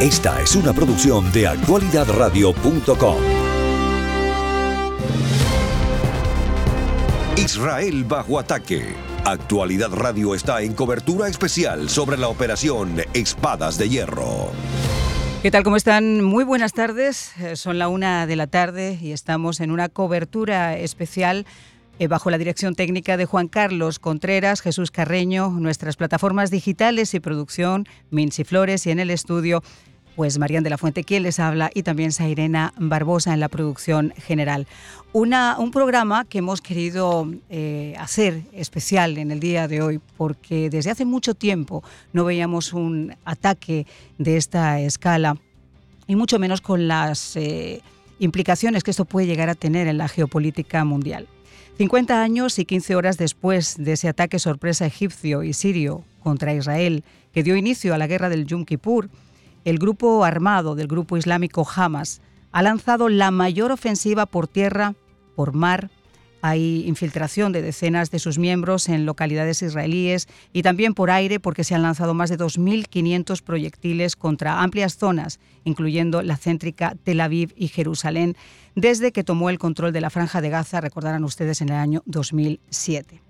Esta es una producción de actualidadradio.com. Israel bajo ataque. Actualidad Radio está en cobertura especial sobre la operación Espadas de Hierro. ¿Qué tal? ¿Cómo están? Muy buenas tardes. Eh, son la una de la tarde y estamos en una cobertura especial bajo la dirección técnica de Juan Carlos Contreras, Jesús Carreño, nuestras plataformas digitales y producción, Minci Flores y en el estudio, pues Marían de la Fuente, quien les habla, y también Sairena Barbosa en la producción general. Un programa que hemos querido eh, hacer especial en el día de hoy, porque desde hace mucho tiempo no veíamos un ataque de esta escala, y mucho menos con las eh, implicaciones que esto puede llegar a tener en la geopolítica mundial. 50 años y 15 horas después de ese ataque sorpresa egipcio y sirio contra Israel, que dio inicio a la guerra del Yom Kippur, el grupo armado del grupo islámico Hamas ha lanzado la mayor ofensiva por tierra, por mar, hay infiltración de decenas de sus miembros en localidades israelíes y también por aire porque se han lanzado más de 2.500 proyectiles contra amplias zonas, incluyendo la céntrica Tel Aviv y Jerusalén, desde que tomó el control de la franja de Gaza, recordarán ustedes, en el año 2007.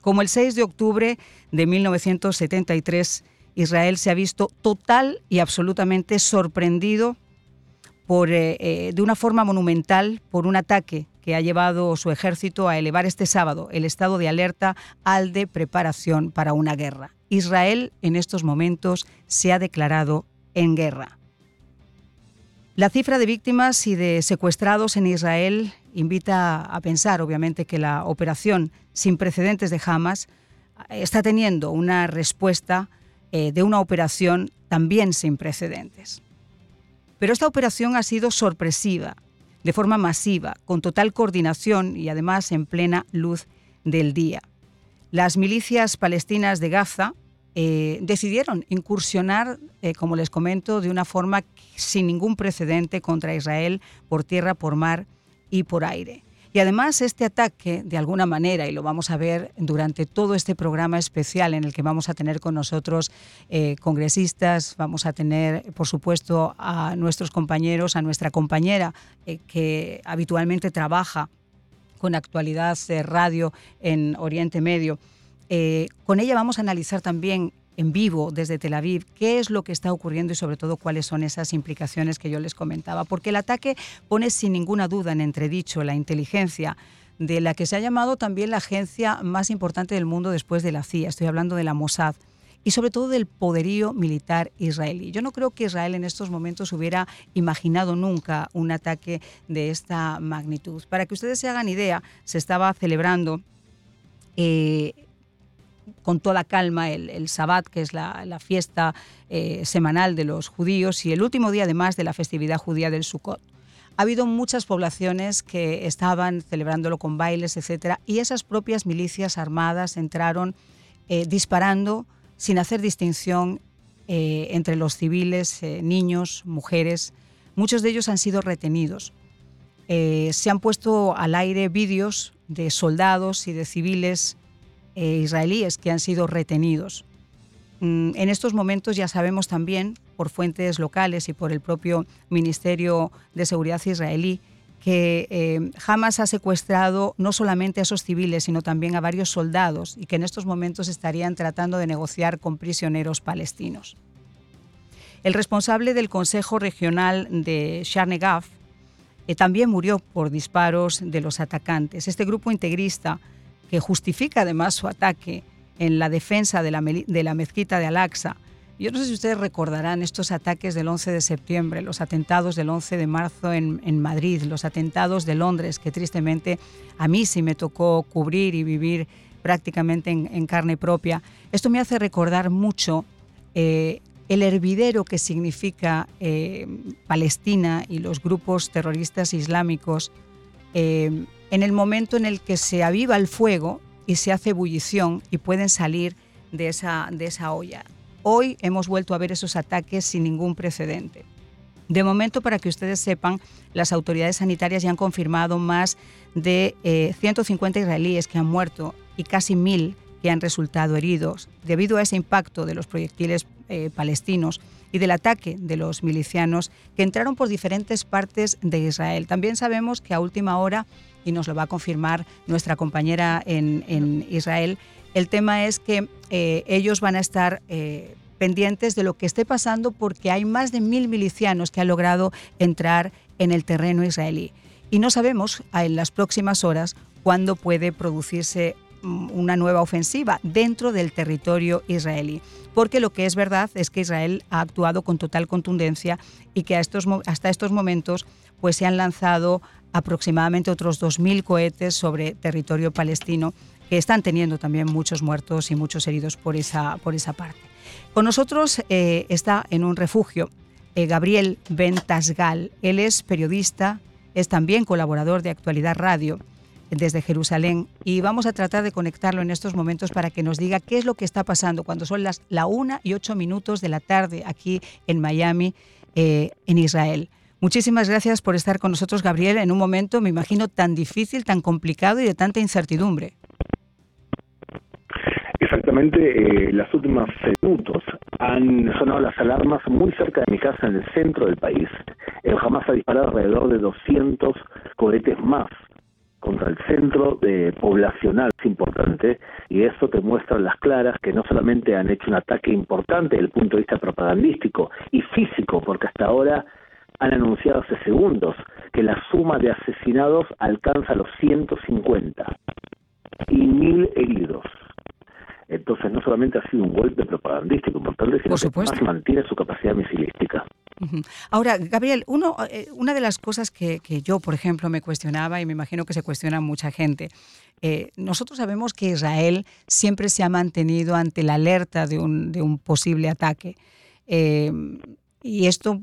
Como el 6 de octubre de 1973, Israel se ha visto total y absolutamente sorprendido por, eh, eh, de una forma monumental por un ataque que ha llevado su ejército a elevar este sábado el estado de alerta al de preparación para una guerra. Israel en estos momentos se ha declarado en guerra. La cifra de víctimas y de secuestrados en Israel invita a pensar, obviamente, que la operación sin precedentes de Hamas está teniendo una respuesta eh, de una operación también sin precedentes. Pero esta operación ha sido sorpresiva, de forma masiva, con total coordinación y además en plena luz del día. Las milicias palestinas de Gaza eh, decidieron incursionar, eh, como les comento, de una forma sin ningún precedente contra Israel por tierra, por mar y por aire. Y además este ataque, de alguna manera, y lo vamos a ver durante todo este programa especial en el que vamos a tener con nosotros eh, congresistas, vamos a tener, por supuesto, a nuestros compañeros, a nuestra compañera eh, que habitualmente trabaja con actualidad de radio en Oriente Medio. Eh, con ella vamos a analizar también en vivo desde Tel Aviv qué es lo que está ocurriendo y sobre todo cuáles son esas implicaciones que yo les comentaba. Porque el ataque pone sin ninguna duda en entredicho la inteligencia de la que se ha llamado también la agencia más importante del mundo después de la CIA. Estoy hablando de la Mossad y sobre todo del poderío militar israelí. Yo no creo que Israel en estos momentos hubiera imaginado nunca un ataque de esta magnitud. Para que ustedes se hagan idea, se estaba celebrando eh, con toda calma el, el Sabbat, que es la, fiesta eh, semanal de los judíos, y el último día además de la festividad judía del Sukkot. Ha habido muchas poblaciones que estaban celebrándolo con bailes, etcétera, y esas propias milicias armadas entraron eh, disparando sin hacer distinción eh, entre los civiles, niños, mujeres. Muchos de ellos han sido retenidos. se han puesto al aire vídeos de soldados y de civiles eh, israelíes que han sido retenidos. Mm, en estos momentos ya sabemos también, por fuentes locales y por el propio Ministerio de Seguridad israelí, que eh, Hamas ha secuestrado no solamente a esos civiles, sino también a varios soldados y que en estos momentos estarían tratando de negociar con prisioneros palestinos. El responsable del Consejo Regional de Sharnegaf eh, también murió por disparos de los atacantes. Este grupo integrista que justifica además su ataque en la defensa de la, de la mezquita de Al-Aqsa. Yo no sé si ustedes recordarán estos ataques del 11 de septiembre, los atentados del 11 de marzo en, en, Madrid, los atentados de Londres, que tristemente a mí sí me tocó cubrir y vivir prácticamente en, carne propia. Esto me hace recordar mucho eh, el hervidero que significa eh, Palestina y los grupos terroristas islámicos eh, en el momento en el que se aviva el fuego y se hace ebullición y pueden salir de esa, de esa olla. Hoy hemos vuelto a ver esos ataques sin ningún precedente. De momento, para que ustedes sepan, las autoridades sanitarias ya han confirmado más de 150 eh, israelíes que han muerto y casi mil que han resultado heridos debido a ese impacto de los proyectiles eh, palestinos y del ataque de los milicianos que entraron por diferentes partes de Israel. También sabemos que a última hora, y nos lo va a confirmar nuestra compañera en, Israel, el tema es que eh, ellos van a estar... Eh, pendientes de lo que esté pasando porque hay más de mil milicianos que han logrado entrar en el terreno israelí. Y no sabemos en las próximas horas cuándo puede producirse una nueva ofensiva dentro del territorio israelí. Porque lo que es verdad es que Israel ha actuado con total contundencia y que hasta estos momentos pues, se han lanzado aproximadamente otros 2.000 cohetes sobre territorio palestino que están teniendo también muchos muertos y muchos heridos por esa, por esa parte. Con nosotros eh, está en un refugio eh, Gabriel Ventasgal. Él es periodista, es también colaborador de Actualidad Radio desde Jerusalén y vamos a tratar de conectarlo en estos momentos para que nos diga qué es lo que está pasando cuando son las la una y ocho minutos de la tarde aquí en Miami, eh, en Israel. Muchísimas gracias por estar con nosotros, Gabriel, en un momento, me imagino, tan difícil, tan complicado y de tanta incertidumbre. Exactamente, eh, las últimas minutos han sonado las alarmas muy cerca de mi casa en el centro del país. El Hamas ha disparado alrededor de 200 cohetes más contra el centro de poblacional es importante y eso te muestra las claras que no solamente han hecho un ataque importante desde el punto de vista propagandístico y físico, porque hasta ahora han anunciado hace segundos que la suma de asesinados alcanza los 150 y mil heridos. Entonces no solamente ha sido un golpe propagandístico importante, sino que además mantiene su capacidad misilística. Ahora, Gabriel, uno, eh, una de las cosas que, yo, por ejemplo, me cuestionaba y me imagino que se cuestiona mucha gente, eh, nosotros sabemos que Israel siempre se ha mantenido ante la alerta de un, de un posible ataque. Eh, y esto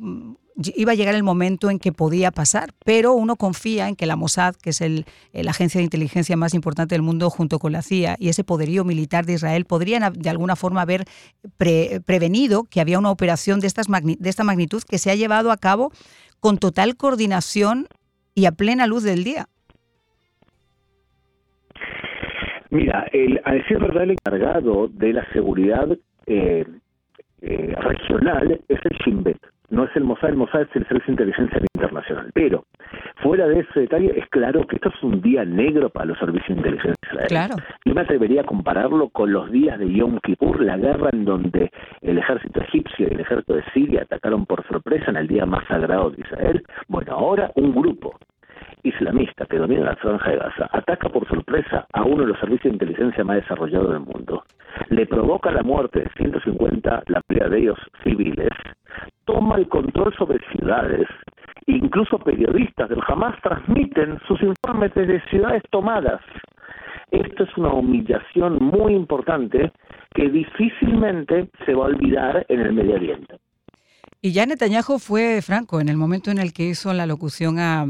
iba a llegar el momento en que podía pasar, pero uno confía en que la Mossad, que es el, la agencia de inteligencia más importante del mundo junto con la CIA y ese poderío militar de Israel, podrían de alguna forma haber prevenido que había una operación de, estas de esta magnitud que se ha llevado a cabo con total coordinación y a plena luz del día. Mira, el, a decir verdad, el encargado de la seguridad eh, eh, regional es el Shin no es el Mossad, el Mossad es el Servicio de Inteligencia Internacional. Pero, fuera de ese detalle, es claro que esto es un día negro para los servicios de inteligencia israelíes. Claro. Yo me atrevería a compararlo con los días de Yom Kippur, la guerra en donde el ejército egipcio y el ejército de Siria atacaron por sorpresa en el día más sagrado de Israel. Bueno, ahora un grupo islamista que domina la franja de Gaza ataca por sorpresa a uno de los servicios de inteligencia más desarrollados del mundo, le provoca la muerte de 150, la mayoría de ellos civiles, toma el control sobre ciudades, incluso periodistas del Hamas transmiten sus informes desde ciudades tomadas. Esto es una humillación muy importante que difícilmente se va a olvidar en el Medio Oriente. Y ya Netanyahu fue franco en el momento en el que hizo la locución a,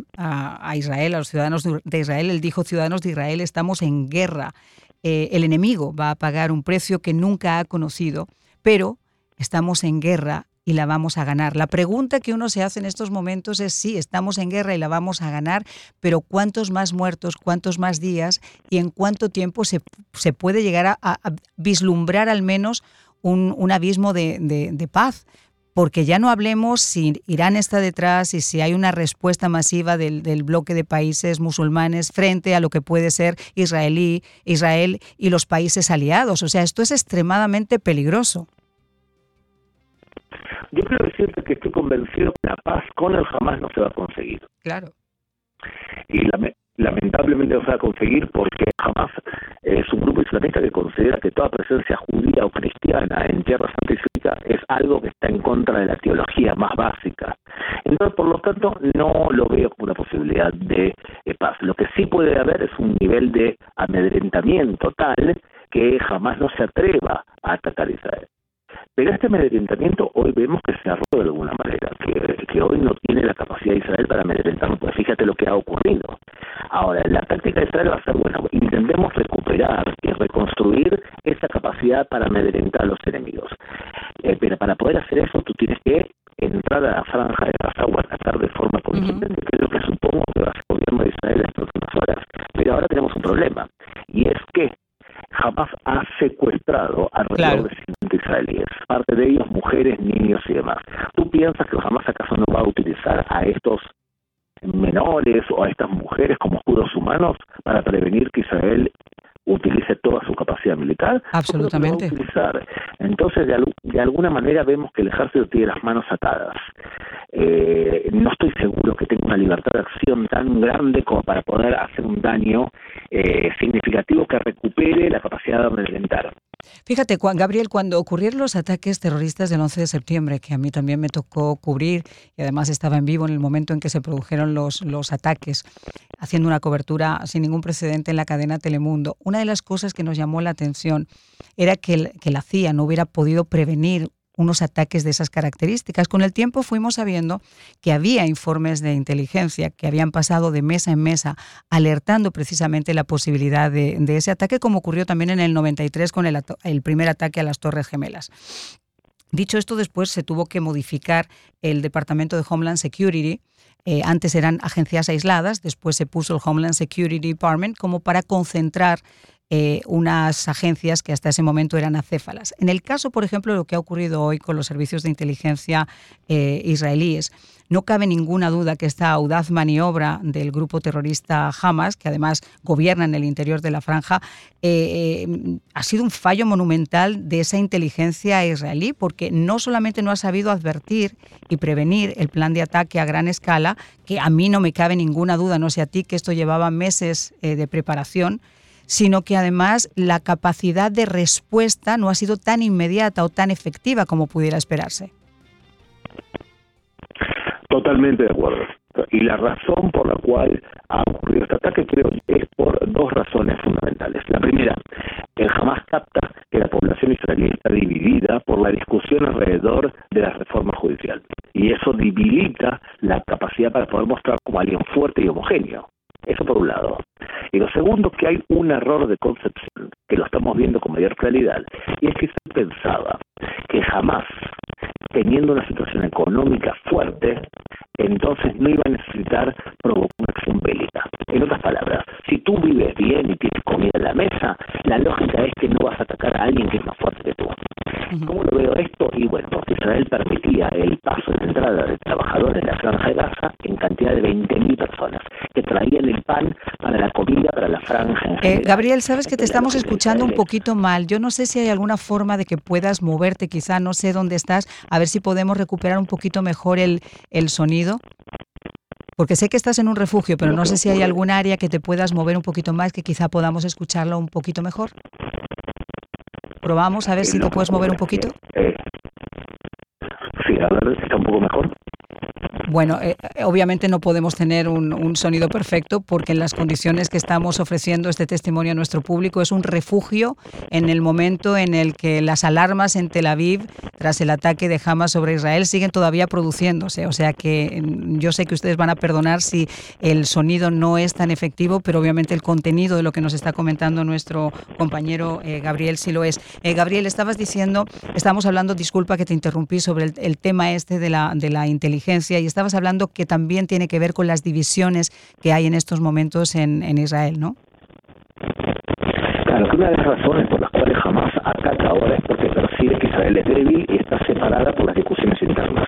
Israel, a los ciudadanos de Israel. Él dijo, ciudadanos de Israel, estamos en guerra. Eh, el enemigo va a pagar un precio que nunca ha conocido, pero estamos en guerra y la vamos a ganar. La pregunta que uno se hace en estos momentos es sí, estamos en guerra y la vamos a ganar, pero ¿cuántos más muertos, cuántos más días y en cuánto tiempo se, puede llegar a, vislumbrar al menos un, abismo de paz? Porque ya no hablemos si Irán está detrás y si hay una respuesta masiva del, bloque de países musulmanes frente a lo que puede ser israelí, Israel y los países aliados. O sea, esto es extremadamente peligroso. Yo quiero decirte que estoy convencido que la paz con el Hamas no se va a conseguir. Claro. Y la, lamentablemente no se va a conseguir porque jamás es un grupo islamista que considera que toda presencia judía o cristiana en tierra santa es algo que está en contra de la teología más básica. Entonces, por lo tanto, no lo veo como una posibilidad de paz. Lo que sí puede haber es un nivel de amedrentamiento tal que jamás no se atreva a atacar Israel. Pero este amedrentamiento hoy vemos que se ha roto de alguna manera, que, que hoy no tiene la capacidad de Israel para amedrentarnos, pues fíjate lo que ha ocurrido. Ahora, la táctica de Israel va a ser buena. Intentemos recuperar y reconstruir esa capacidad para amedrentar a los enemigos. Eh, pero para poder hacer eso, tú tienes que entrar a la franja de Gaza o atacar de forma contundente, que es lo que supongo que va a hacer el gobierno de Israel en las próximas horas. Pero ahora tenemos un problema, y es que jamás ha secuestrado alrededor de 50 israelíes, parte de ellos mujeres, niños y demás. ¿tú piensas que jamás acaso no va a utilizar a estos menores o a estas mujeres como escudos humanos para prevenir que Israel utilice toda su capacidad militar. Absolutamente. Entonces, de, de, alguna manera vemos que el ejército tiene las manos atadas. Eh, no estoy seguro que tenga una libertad de acción tan grande como para poder hacer un daño eh, significativo que recupere la capacidad de amedrentar. Fíjate, Juan Gabriel, cuando ocurrieron los ataques terroristas del 11 de septiembre, que a mí también me tocó cubrir y además estaba en vivo en el momento en que se produjeron los, los ataques, haciendo una cobertura sin ningún precedente en la cadena Telemundo, una de las cosas que nos llamó la atención era que, que la CIA no hubiera podido prevenir unos ataques de esas características. Con el tiempo fuimos sabiendo que había informes de inteligencia que habían pasado de mesa en mesa alertando precisamente la posibilidad de, ese ataque, como ocurrió también en el 93 con el, primer ataque a las Torres Gemelas. Dicho esto, después se tuvo que modificar el Departamento de Homeland Security. Eh, antes eran agencias aisladas, después se puso el Homeland Security Department como para concentrar eh, unas agencias que hasta ese momento eran acéfalas. En el caso, por ejemplo, de lo que ha ocurrido hoy con los servicios de inteligencia eh, israelíes, no cabe ninguna duda que esta audaz maniobra del grupo terrorista Hamas, que además gobierna en el interior de la franja, eh, ha sido un fallo monumental de esa inteligencia israelí, porque no solamente no ha sabido advertir y prevenir el plan de ataque a gran escala, que a mí no me cabe ninguna duda, no sé a ti, que esto llevaba meses de preparación, sino que además la capacidad de respuesta no ha sido tan inmediata o tan efectiva como pudiera esperarse. Totalmente de acuerdo. Y la razón por la cual ha ocurrido este ataque creo es por dos razones fundamentales. La primera, el jamás capta que la población israelí está dividida por la discusión alrededor de la reforma judicial. Y eso debilita la capacidad para poder mostrar como alguien fuerte y homogéneo. Eso por un lado. Y lo segundo, que hay un error de concepción, que lo estamos viendo con mayor claridad, y es que se pensaba que jamás, teniendo una situación económica fuerte, entonces no iba a necesitar provocar una acción bélica. En otras palabras, si tú vives bien y tienes comida en la mesa, la lógica es que no vas a atacar a alguien que es más fuerte que tú. ¿Cómo lo veo esto? Y bueno, porque Israel permitía el paso de entrada de trabajadores de la franja de Gaza en cantidad de 20.000 personas que traían el pan para la comida, para la franja. Eh, Gabriel, sabes que te estamos escuchando un poquito mal. Yo no sé si hay alguna forma de que puedas moverte, quizá no sé dónde estás, a ver si podemos recuperar un poquito mejor el, el sonido. Porque sé que estás en un refugio, pero no sé si hay algún área que te puedas mover un poquito más, que quizá podamos escucharlo un poquito mejor. Probamos a ver si te puedes mover un poquito. Eh, sí, a ver si está un poco mejor. Bueno, eh, eh, obviamente no podemos tener un, sonido perfecto porque en las condiciones que estamos ofreciendo este testimonio a nuestro público es un refugio en el momento en el que las alarmas en Tel Aviv tras el ataque de Hamas sobre Israel siguen todavía produciéndose. O sea que mm, yo sé que ustedes van a perdonar si el sonido no es tan efectivo, pero obviamente el contenido de lo que nos está comentando nuestro compañero eh, Gabriel sí lo es. Gabriel, estabas diciendo, estamos hablando, disculpa que te interrumpí, sobre el, tema este de la, de la inteligencia y estabas hablando que también tiene que ver con las divisiones que hay en estos momentos en, Israel, ¿no? Claro, que una de las razones por las cuales jamás ataca ahora es porque percibe que Israel es débil y está separada por las discusiones internas.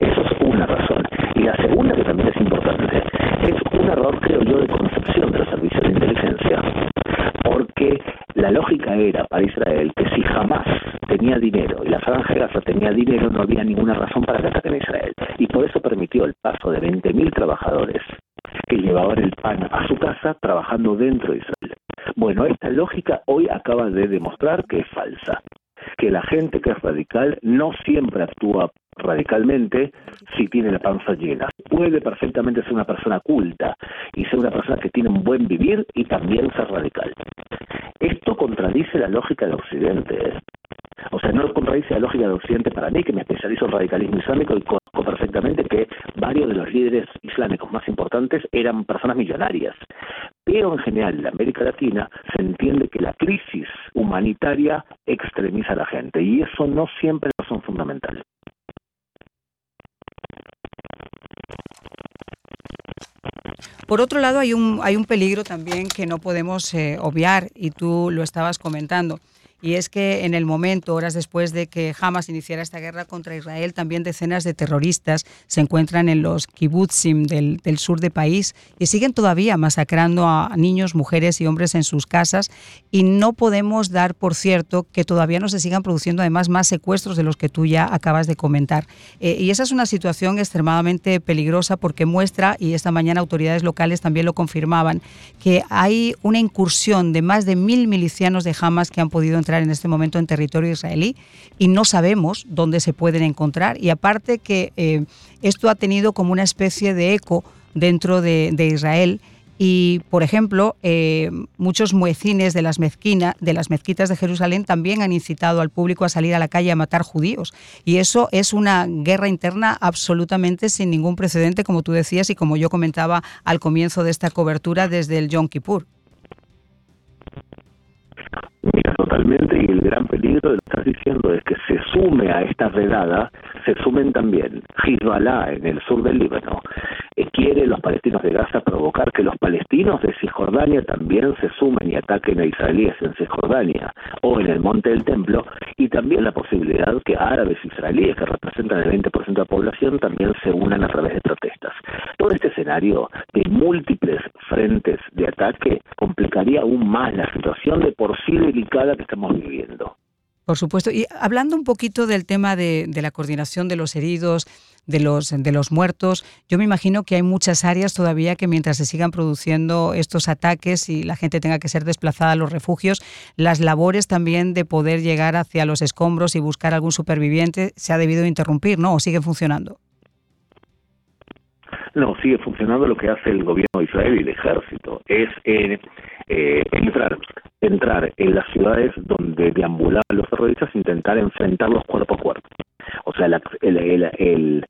Eso es una razón. Y la segunda, que también es importante, es un error, creo yo, de concepción de los servicios de inteligencia. Porque la lógica era para Israel que si jamás tenía dinero y la Franja tenía dinero, no había ninguna razón para que ataquen a Israel. Permitió el paso de 20.000 trabajadores que llevaban el pan a su casa trabajando dentro de Israel. Bueno, esta lógica hoy acaba de demostrar que es falsa que la gente que es radical no siempre actúa radicalmente si tiene la panza llena. Puede perfectamente ser una persona culta y ser una persona que tiene un buen vivir y también ser radical. Esto contradice la lógica de Occidente. O sea, no contradice la lógica de Occidente para mí, que me especializo en radicalismo islámico y conozco perfectamente que varios de los líderes islámicos más importantes eran personas millonarias. Pero en general en América Latina se entiende que la crisis humanitaria extremiza a la gente y eso no siempre es razón fundamental. Por otro lado, hay un, hay un peligro también que no podemos eh, obviar y tú lo estabas comentando y es que en el momento, horas después de que Hamas iniciara esta guerra contra Israel, también decenas de terroristas se encuentran en los kibbutzim del, sur del país y siguen todavía masacrando a niños, mujeres y hombres en sus casas y no podemos dar por cierto que todavía no se sigan produciendo además más secuestros de los que tú ya acabas de comentar. Eh, y esa es una situación extremadamente peligrosa porque muestra, y esta mañana autoridades locales también lo confirmaban, que hay una incursión de más de mil milicianos de Hamas que han podido en este momento en territorio israelí y no sabemos dónde se pueden encontrar. Y aparte que eh, esto ha tenido como una especie de eco dentro de, Israel. Y, por ejemplo, eh, muchos muecines de las, mezquina, de las mezquitas de Jerusalén también han incitado al público a salir a la calle a matar judíos. Y eso es una guerra interna absolutamente sin ningún precedente, como tú decías y como yo comentaba al comienzo de esta cobertura desde el Yom Kippur. Y el gran peligro de lo que estás diciendo es que se sume a esta redada, se sumen también Hezbollah en el sur del Líbano, quiere los palestinos de Gaza provocar que los palestinos de Cisjordania también se sumen y ataquen a israelíes en Cisjordania o en el Monte del Templo, y también la posibilidad que árabes israelíes, que representan el 20% de la población, también se unan a través de protestas. Todo este escenario de múltiples frentes de ataque complicaría aún más la situación de por sí delicada que estamos viviendo. Por supuesto. Y hablando un poquito del tema de, la coordinación de los heridos, de los, de los muertos, yo me imagino que hay muchas áreas todavía que mientras se sigan produciendo estos ataques y la gente tenga que ser desplazada a los refugios, las labores también de poder llegar hacia los escombros y buscar algún superviviente se ha debido interrumpir, ¿no? ¿O siguen funcionando? No, sigue funcionando lo que hace el gobierno de Israel y el ejército. Es eh, eh, entrar, entrar en las ciudades donde deambulaban los terroristas, intentar enfrentarlos cuerpo a cuerpo. O sea, el, el,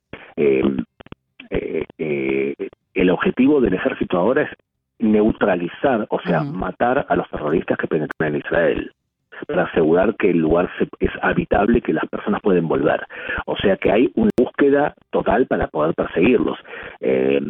el, objetivo del ejército ahora es neutralizar, o sea, matar a los terroristas que penetran en Israel para asegurar que el lugar es habitable y que las personas pueden volver. O sea que hay una búsqueda total para poder perseguirlos. Eh,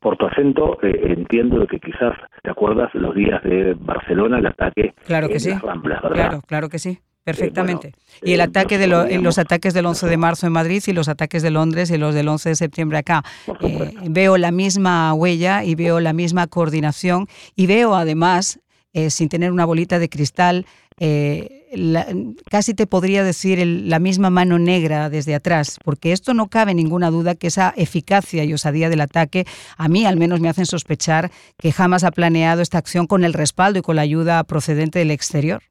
por tu acento eh, entiendo lo que quizás te acuerdas los días de Barcelona, el ataque claro que en sí. las Ramblas, Claro, claro que sí. Perfectamente. y el eh, ataque de los ataques del 11 de marzo en Madrid y los ataques de Londres y los del 11 de septiembre acá. veo la misma huella y veo la misma coordinación y veo además, sin tener una bolita de cristal, eh, casi te podría decir la misma mano negra desde atrás, porque esto no cabe ninguna duda que esa eficacia y osadía del ataque a mí al menos me hacen sospechar que jamás ha planeado esta acción con el respaldo y con la ayuda procedente del exterior.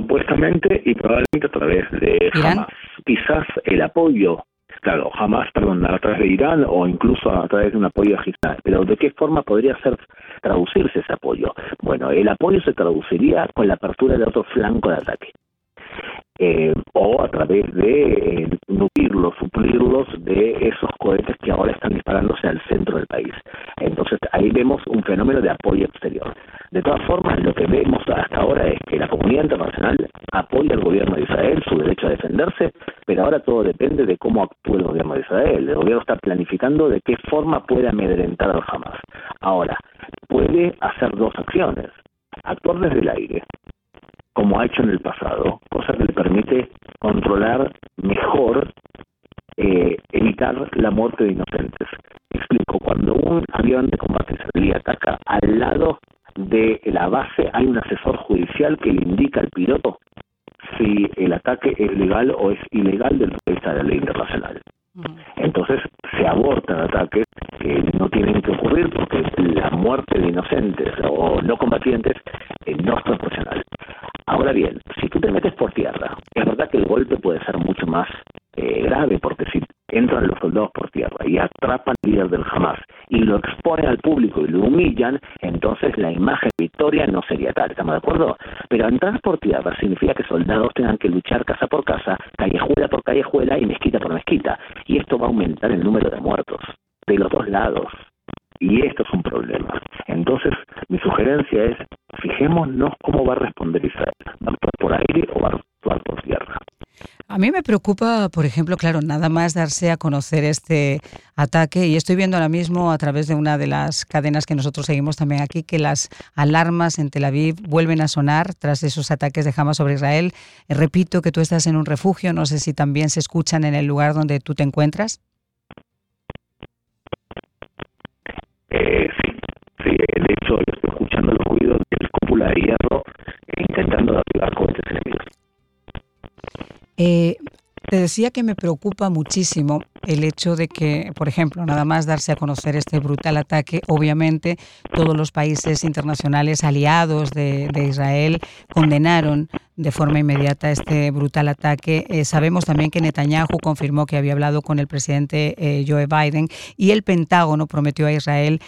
Supuestamente y probablemente a través de Hamas. Quizás el apoyo claro, jamás, perdón, a través de Irán o incluso a través de un apoyo a Pero ¿de qué forma podría ser traducirse ese apoyo? Bueno, el apoyo se traduciría con la apertura de otro flanco de ataque. Eh, o a través de eh, nutrirlos, suplirlos de esos cohetes que ahora están disparándose al centro del país. Entonces ahí vemos un fenómeno de apoyo exterior. De todas formas, lo que vemos hasta ahora es comunidad internacional apoya al gobierno de Israel, su derecho a defenderse, pero ahora todo depende de cómo actúe el gobierno de Israel. El gobierno está planificando de qué forma puede amedrentar al Hamas. Ahora, puede hacer dos acciones. Actuar desde el aire, como ha hecho en el pasado, cosa que le permite controlar mejor, eh, evitar la muerte de inocentes. Explico, cuando un avión de combate israelí ataca al lado de la base hay un asesor judicial que le indica al piloto si el ataque es legal o es ilegal desde el punto de vista de la ley internacional. Entonces se abortan ataques que no tienen que ocurrir porque la muerte de inocentes o no combatientes eh, no es proporcional. Ahora bien, si tú te metes por tierra, es verdad que el golpe puede ser mucho más eh, grave porque si entran los soldados por tierra y atrapan al líder del Hamas y lo exponen al público y lo humillan, entonces la imagen de victoria no sería tal, ¿estamos de acuerdo? Pero entrar por tierra significa que soldados tengan que luchar casa por casa, callejuela por callejuela y mezquita por mezquita, y esto va a aumentar el número de muertos de los dos lados. Y esto es un problema. Entonces, mi sugerencia es, fijémonos cómo va a responder Israel. ¿Va a actuar por aire o va a actuar por tierra? A mí me preocupa, por ejemplo, claro, nada más darse a conocer este ataque y estoy viendo ahora mismo a través de una de las cadenas que nosotros seguimos también aquí que las alarmas en Tel Aviv vuelven a sonar tras esos ataques de Hamas sobre Israel. Eh, repito que tú estás en un refugio, no sé si también se escuchan en el lugar donde tú te encuentras. Eh, sí, sí, de hecho estoy escuchando los ruidos del de hierro e intentando cohetes enemigos. Eh, te decía que me preocupa muchísimo el hecho de que, por ejemplo, nada más darse a conocer este brutal ataque, obviamente todos los países internacionales aliados de, Israel condenaron de forma inmediata este brutal ataque. Eh, sabemos también que Netanyahu confirmó que había hablado con el presidente eh, Joe Biden y el Pentágono prometió a Israel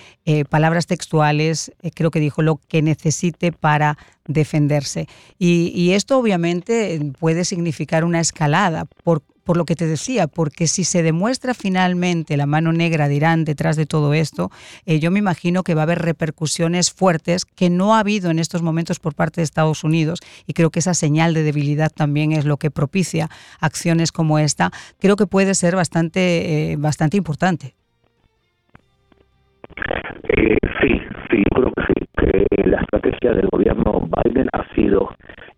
palabras textuales, creo que dijo lo que necesite para defenderse. Y, esto obviamente puede significar una escalada, por, por lo que te decía, porque si se demuestra finalmente la mano negra de Irán detrás de todo esto, eh, yo me imagino que va a haber repercusiones fuertes que no ha habido en estos momentos por parte de Estados Unidos y creo que esa señal de debilidad también es lo que propicia acciones como esta. Creo que puede ser bastante, eh, bastante importante. Eh, sí, sí, creo que sí, que la estrategia del gobierno Biden ha sido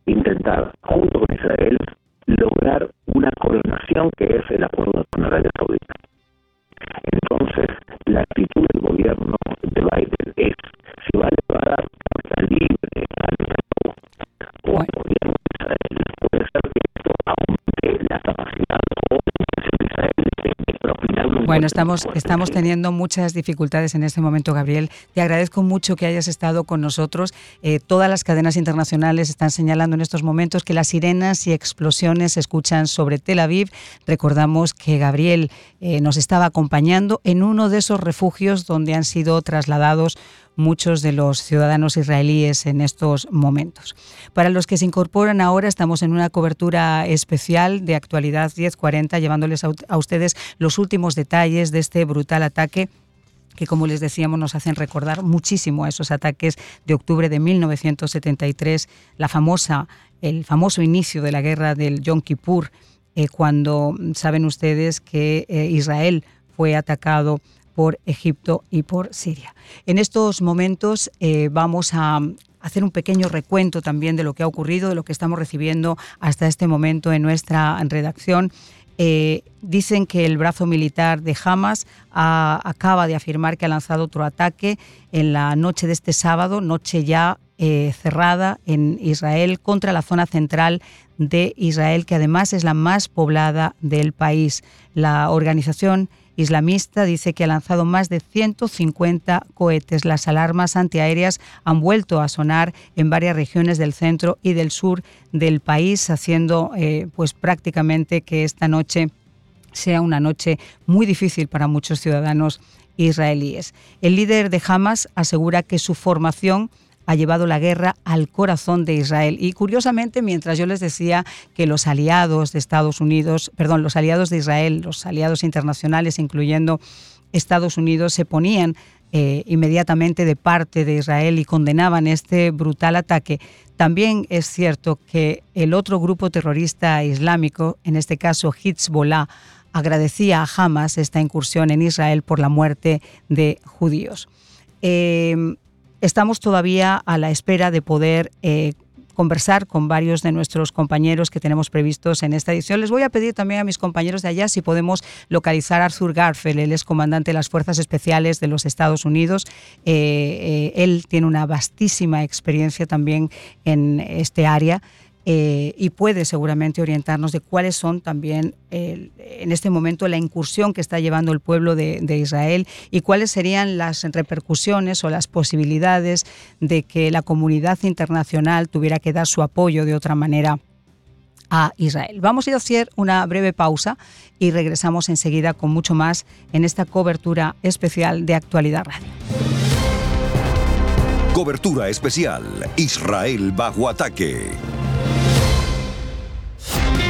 intentar, junto con Israel, lograr una coronación que es el acuerdo con Arabia Saudita. Entonces, la actitud del gobierno de Biden es, si va a llevar a libre a Netanyahu o al Bueno, estamos, estamos teniendo muchas dificultades en este momento, Gabriel. Te agradezco mucho que hayas estado con nosotros. Eh, todas las cadenas internacionales están señalando en estos momentos que las sirenas y explosiones se escuchan sobre Tel Aviv. Recordamos que Gabriel eh, nos estaba acompañando en uno de esos refugios donde han sido trasladados muchos de los ciudadanos israelíes en estos momentos. Para los que se incorporan ahora, estamos en una cobertura especial de actualidad 1040, llevándoles a, ustedes los últimos detalles de este brutal ataque que como les decíamos nos hacen recordar muchísimo a esos ataques de octubre de 1973, la famosa, el famoso inicio de la guerra del Yom Kippur, eh, cuando saben ustedes que eh, Israel fue atacado por Egipto y por Siria. En estos momentos eh, vamos a hacer un pequeño recuento también de lo que ha ocurrido, de lo que estamos recibiendo hasta este momento en nuestra redacción. Eh, dicen que el brazo militar de Hamas acaba de afirmar que ha lanzado otro ataque en la noche de este sábado, noche ya eh, cerrada en Israel contra la zona central de Israel, que además es la más poblada del país. La organización islamista dice que ha lanzado más de 150 cohetes. Las alarmas antiaéreas han vuelto a sonar en varias regiones del centro y del sur del país, haciendo eh, pues prácticamente que esta noche sea una noche muy difícil para muchos ciudadanos israelíes. El líder de Hamas asegura que su formación ha llevado la guerra al corazón de Israel. Y curiosamente, mientras yo les decía que los aliados de Estados Unidos, perdón, los aliados de Israel, los aliados internacionales, incluyendo Estados Unidos, se ponían eh, inmediatamente de parte de Israel y condenaban este brutal ataque, también es cierto que el otro grupo terrorista islámico, en este caso Hezbollah, agradecía a Hamas esta incursión en Israel por la muerte de judíos. Eh, Estamos todavía a la espera de poder eh, conversar con varios de nuestros compañeros que tenemos previstos en esta edición. Les voy a pedir también a mis compañeros de allá si podemos localizar a Arthur Garfeld, él es comandante de las Fuerzas Especiales de los Estados Unidos. Eh, eh, él tiene una vastísima experiencia también en este área. Eh, y puede seguramente orientarnos de cuáles son también en este momento la incursión que está llevando el pueblo de, de, Israel y cuáles serían las repercusiones o las posibilidades de que la comunidad internacional tuviera que dar su apoyo de otra manera a Israel. Vamos a ir a hacer una breve pausa y regresamos enseguida con mucho más en esta cobertura especial de Actualidad Radio. Cobertura especial Israel bajo ataque Show.